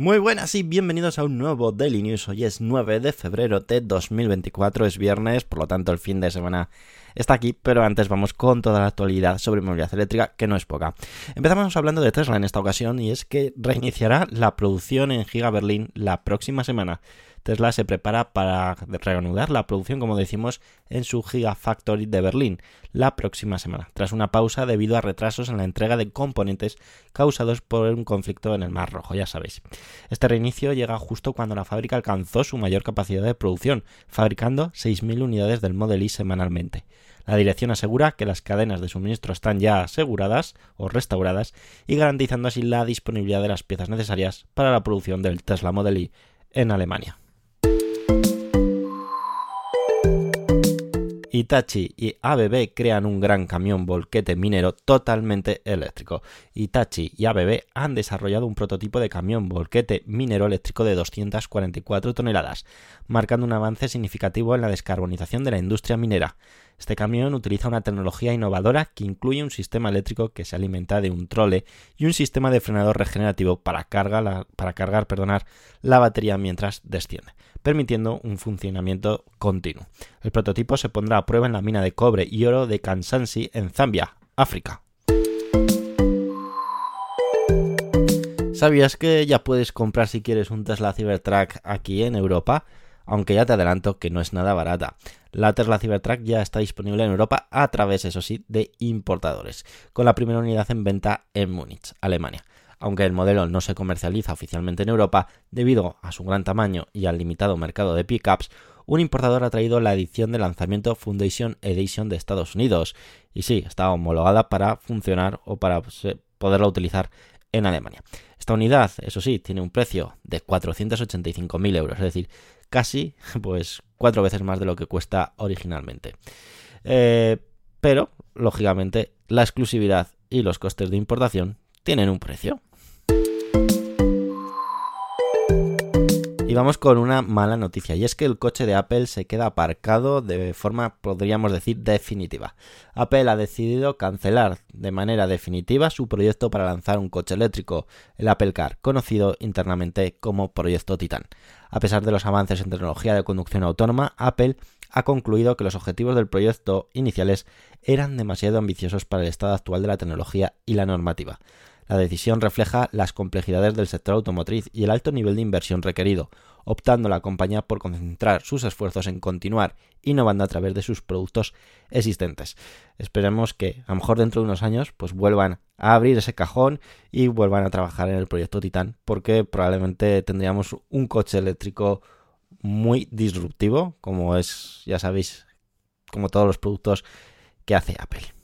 Muy buenas y bienvenidos a un nuevo Daily News. Hoy es 9 de febrero de 2024, es viernes, por lo tanto el fin de semana está aquí, pero antes vamos con toda la actualidad sobre movilidad eléctrica, que no es poca. Empezamos hablando de Tesla en esta ocasión y es que reiniciará la producción en Giga Berlín la próxima semana. Tesla se prepara para reanudar la producción, como decimos, en su Gigafactory de Berlín la próxima semana, tras una pausa debido a retrasos en la entrega de componentes causados por un conflicto en el Mar Rojo, ya sabéis. Este reinicio llega justo cuando la fábrica alcanzó su mayor capacidad de producción, fabricando 6.000 unidades del Model Y semanalmente. La dirección asegura que las cadenas de suministro están ya aseguradas o restauradas y garantizando así la disponibilidad de las piezas necesarias para la producción del Tesla Model Y en Alemania. Itachi y ABB crean un gran camión volquete minero totalmente eléctrico. Itachi y ABB han desarrollado un prototipo de camión volquete minero eléctrico de 244 toneladas, marcando un avance significativo en la descarbonización de la industria minera. Este camión utiliza una tecnología innovadora que incluye un sistema eléctrico que se alimenta de un trole y un sistema de frenado regenerativo para, cargar perdonar, la batería mientras desciende, permitiendo un funcionamiento continuo. El prototipo se pondrá a prueba en la mina de cobre y oro de Kansanshi en Zambia, África. ¿Sabías que ya puedes comprar si quieres un Tesla Cybertruck aquí en Europa? Aunque ya te adelanto que no es nada barata. La Tesla Cybertruck ya está disponible en Europa a través, eso sí, de importadores, con la primera unidad en venta en Múnich, Alemania. Aunque el modelo no se comercializa oficialmente en Europa, debido a su gran tamaño y al limitado mercado de pickups, un importador ha traído la edición de lanzamiento Foundation Edition de Estados Unidos. Y sí, está homologada para funcionar o para poderla utilizar en Alemania. Esta unidad, eso sí, tiene un precio de 485.000 euros, es decir, casi pues cuatro veces más de lo que cuesta originalmente. Eh, pero, lógicamente, la exclusividad y los costes de importación tienen un precio. Y vamos con una mala noticia, y es que el coche de Apple se queda aparcado de forma, podríamos decir, definitiva. Apple ha decidido cancelar de manera definitiva su proyecto para lanzar un coche eléctrico, el Apple Car, conocido internamente como Proyecto Titan. A pesar de los avances en tecnología de conducción autónoma, Apple ha concluido que los objetivos del proyecto iniciales eran demasiado ambiciosos para el estado actual de la tecnología y la normativa. La decisión refleja las complejidades del sector automotriz y el alto nivel de inversión requerido, optando la compañía por concentrar sus esfuerzos en continuar innovando a través de sus productos existentes. Esperemos que a lo mejor dentro de unos años pues vuelvan a abrir ese cajón y vuelvan a trabajar en el proyecto Titan porque probablemente tendríamos un coche eléctrico muy disruptivo como es ya sabéis como todos los productos que hace Apple.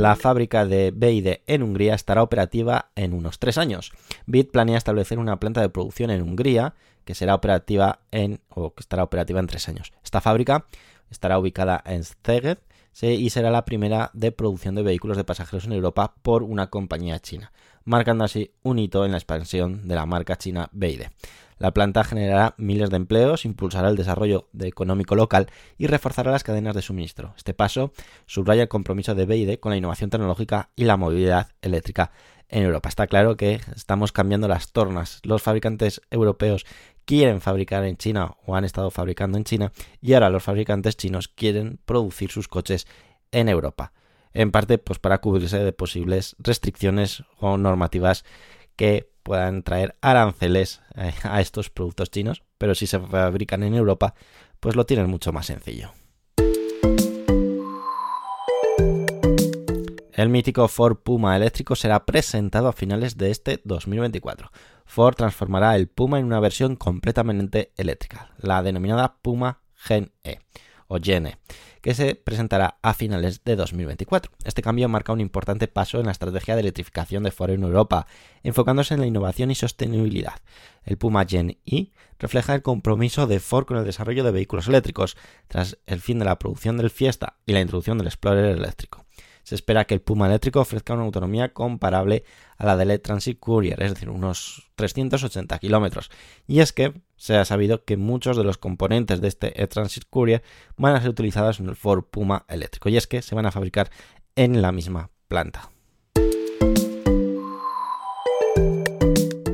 La fábrica de BID en Hungría estará operativa en unos tres años. BID planea establecer una planta de producción en Hungría que será operativa en o que estará operativa en tres años. Esta fábrica estará ubicada en Szeged y será la primera de producción de vehículos de pasajeros en Europa por una compañía china, marcando así un hito en la expansión de la marca china BID. La planta generará miles de empleos, impulsará el desarrollo económico local y reforzará las cadenas de suministro. Este paso subraya el compromiso de BID con la innovación tecnológica y la movilidad eléctrica en Europa. Está claro que estamos cambiando las tornas. Los fabricantes europeos quieren fabricar en China o han estado fabricando en China y ahora los fabricantes chinos quieren producir sus coches en Europa. En parte pues para cubrirse de posibles restricciones o normativas que puedan traer aranceles eh, a estos productos chinos, pero si se fabrican en Europa, pues lo tienen mucho más sencillo. El mítico Ford Puma eléctrico será presentado a finales de este 2024. Ford transformará el Puma en una versión completamente eléctrica, la denominada Puma Gen E, o Gene, que se presentará a finales de 2024. Este cambio marca un importante paso en la estrategia de electrificación de Ford en Europa, enfocándose en la innovación y sostenibilidad. El Puma Gen E refleja el compromiso de Ford con el desarrollo de vehículos eléctricos, tras el fin de la producción del Fiesta y la introducción del Explorer eléctrico se espera que el Puma eléctrico ofrezca una autonomía comparable a la del E-Transit Courier, es decir, unos 380 kilómetros. Y es que se ha sabido que muchos de los componentes de este E-Transit Courier van a ser utilizados en el Ford Puma eléctrico, y es que se van a fabricar en la misma planta.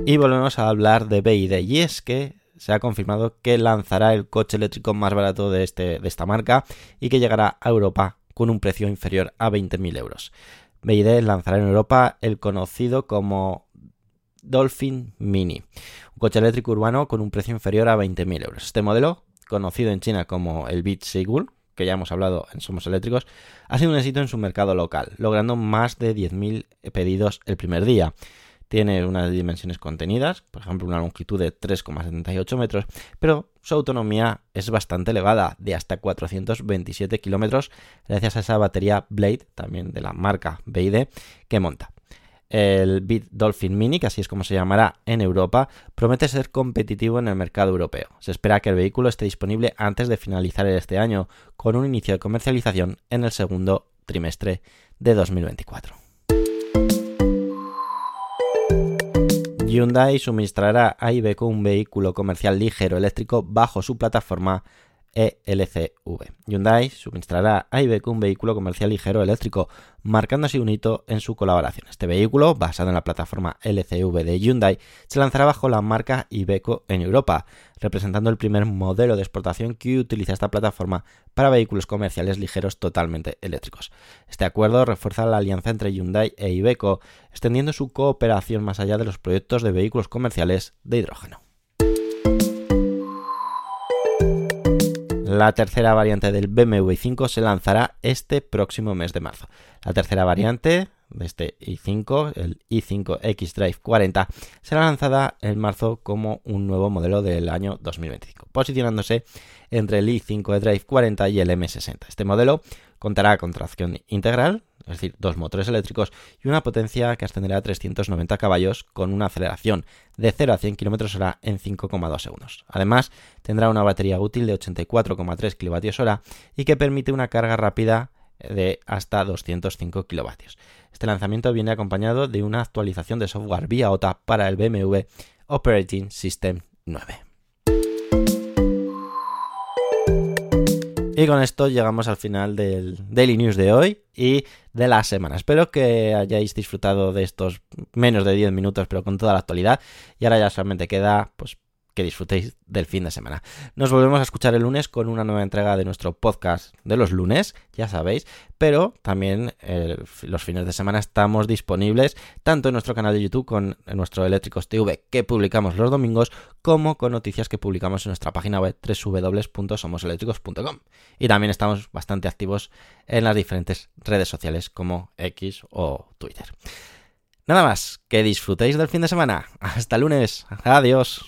Y volvemos a hablar de BID, y es que se ha confirmado que lanzará el coche eléctrico más barato de, este, de esta marca y que llegará a Europa con un precio inferior a 20.000 euros. BID lanzará en Europa el conocido como Dolphin Mini, un coche eléctrico urbano con un precio inferior a 20.000 euros. Este modelo, conocido en China como el Beat Sigul, que ya hemos hablado en Somos Eléctricos, ha sido un éxito en su mercado local, logrando más de 10.000 pedidos el primer día. Tiene unas dimensiones contenidas, por ejemplo una longitud de 3,78 metros, pero su autonomía es bastante elevada, de hasta 427 kilómetros, gracias a esa batería Blade, también de la marca BID, que monta. El Bit Dolphin Mini, que así es como se llamará en Europa, promete ser competitivo en el mercado europeo. Se espera que el vehículo esté disponible antes de finalizar este año, con un inicio de comercialización en el segundo trimestre de 2024. Hyundai suministrará a Iveco un vehículo comercial ligero eléctrico bajo su plataforma ELCV. Hyundai suministrará a Iveco un vehículo comercial ligero eléctrico, marcando así un hito en su colaboración. Este vehículo, basado en la plataforma LCV de Hyundai, se lanzará bajo la marca Iveco en Europa, representando el primer modelo de exportación que utiliza esta plataforma para vehículos comerciales ligeros totalmente eléctricos. Este acuerdo refuerza la alianza entre Hyundai e Iveco, extendiendo su cooperación más allá de los proyectos de vehículos comerciales de hidrógeno. La tercera variante del BMW i5 se lanzará este próximo mes de marzo. La tercera variante de este i5, el i5 X-Drive 40, será lanzada en marzo como un nuevo modelo del año 2025, posicionándose entre el i5 Drive 40 y el M60. Este modelo contará con tracción integral, es decir, dos motores eléctricos y una potencia que ascenderá a 390 caballos con una aceleración de 0 a 100 km h en 5,2 segundos. Además, tendrá una batería útil de 84,3 kWh y que permite una carga rápida de hasta 205 kW. Este lanzamiento viene acompañado de una actualización de software vía OTA para el BMW Operating System 9. Y con esto llegamos al final del Daily News de hoy y de la semana. Espero que hayáis disfrutado de estos menos de 10 minutos, pero con toda la actualidad. Y ahora ya solamente queda pues que disfrutéis del fin de semana. Nos volvemos a escuchar el lunes con una nueva entrega de nuestro podcast de los lunes, ya sabéis, pero también eh, los fines de semana estamos disponibles tanto en nuestro canal de YouTube con nuestro Eléctricos TV que publicamos los domingos, como con noticias que publicamos en nuestra página web www.somoseléctricos.com. Y también estamos bastante activos en las diferentes redes sociales como X o Twitter. Nada más, que disfrutéis del fin de semana. Hasta lunes. Adiós.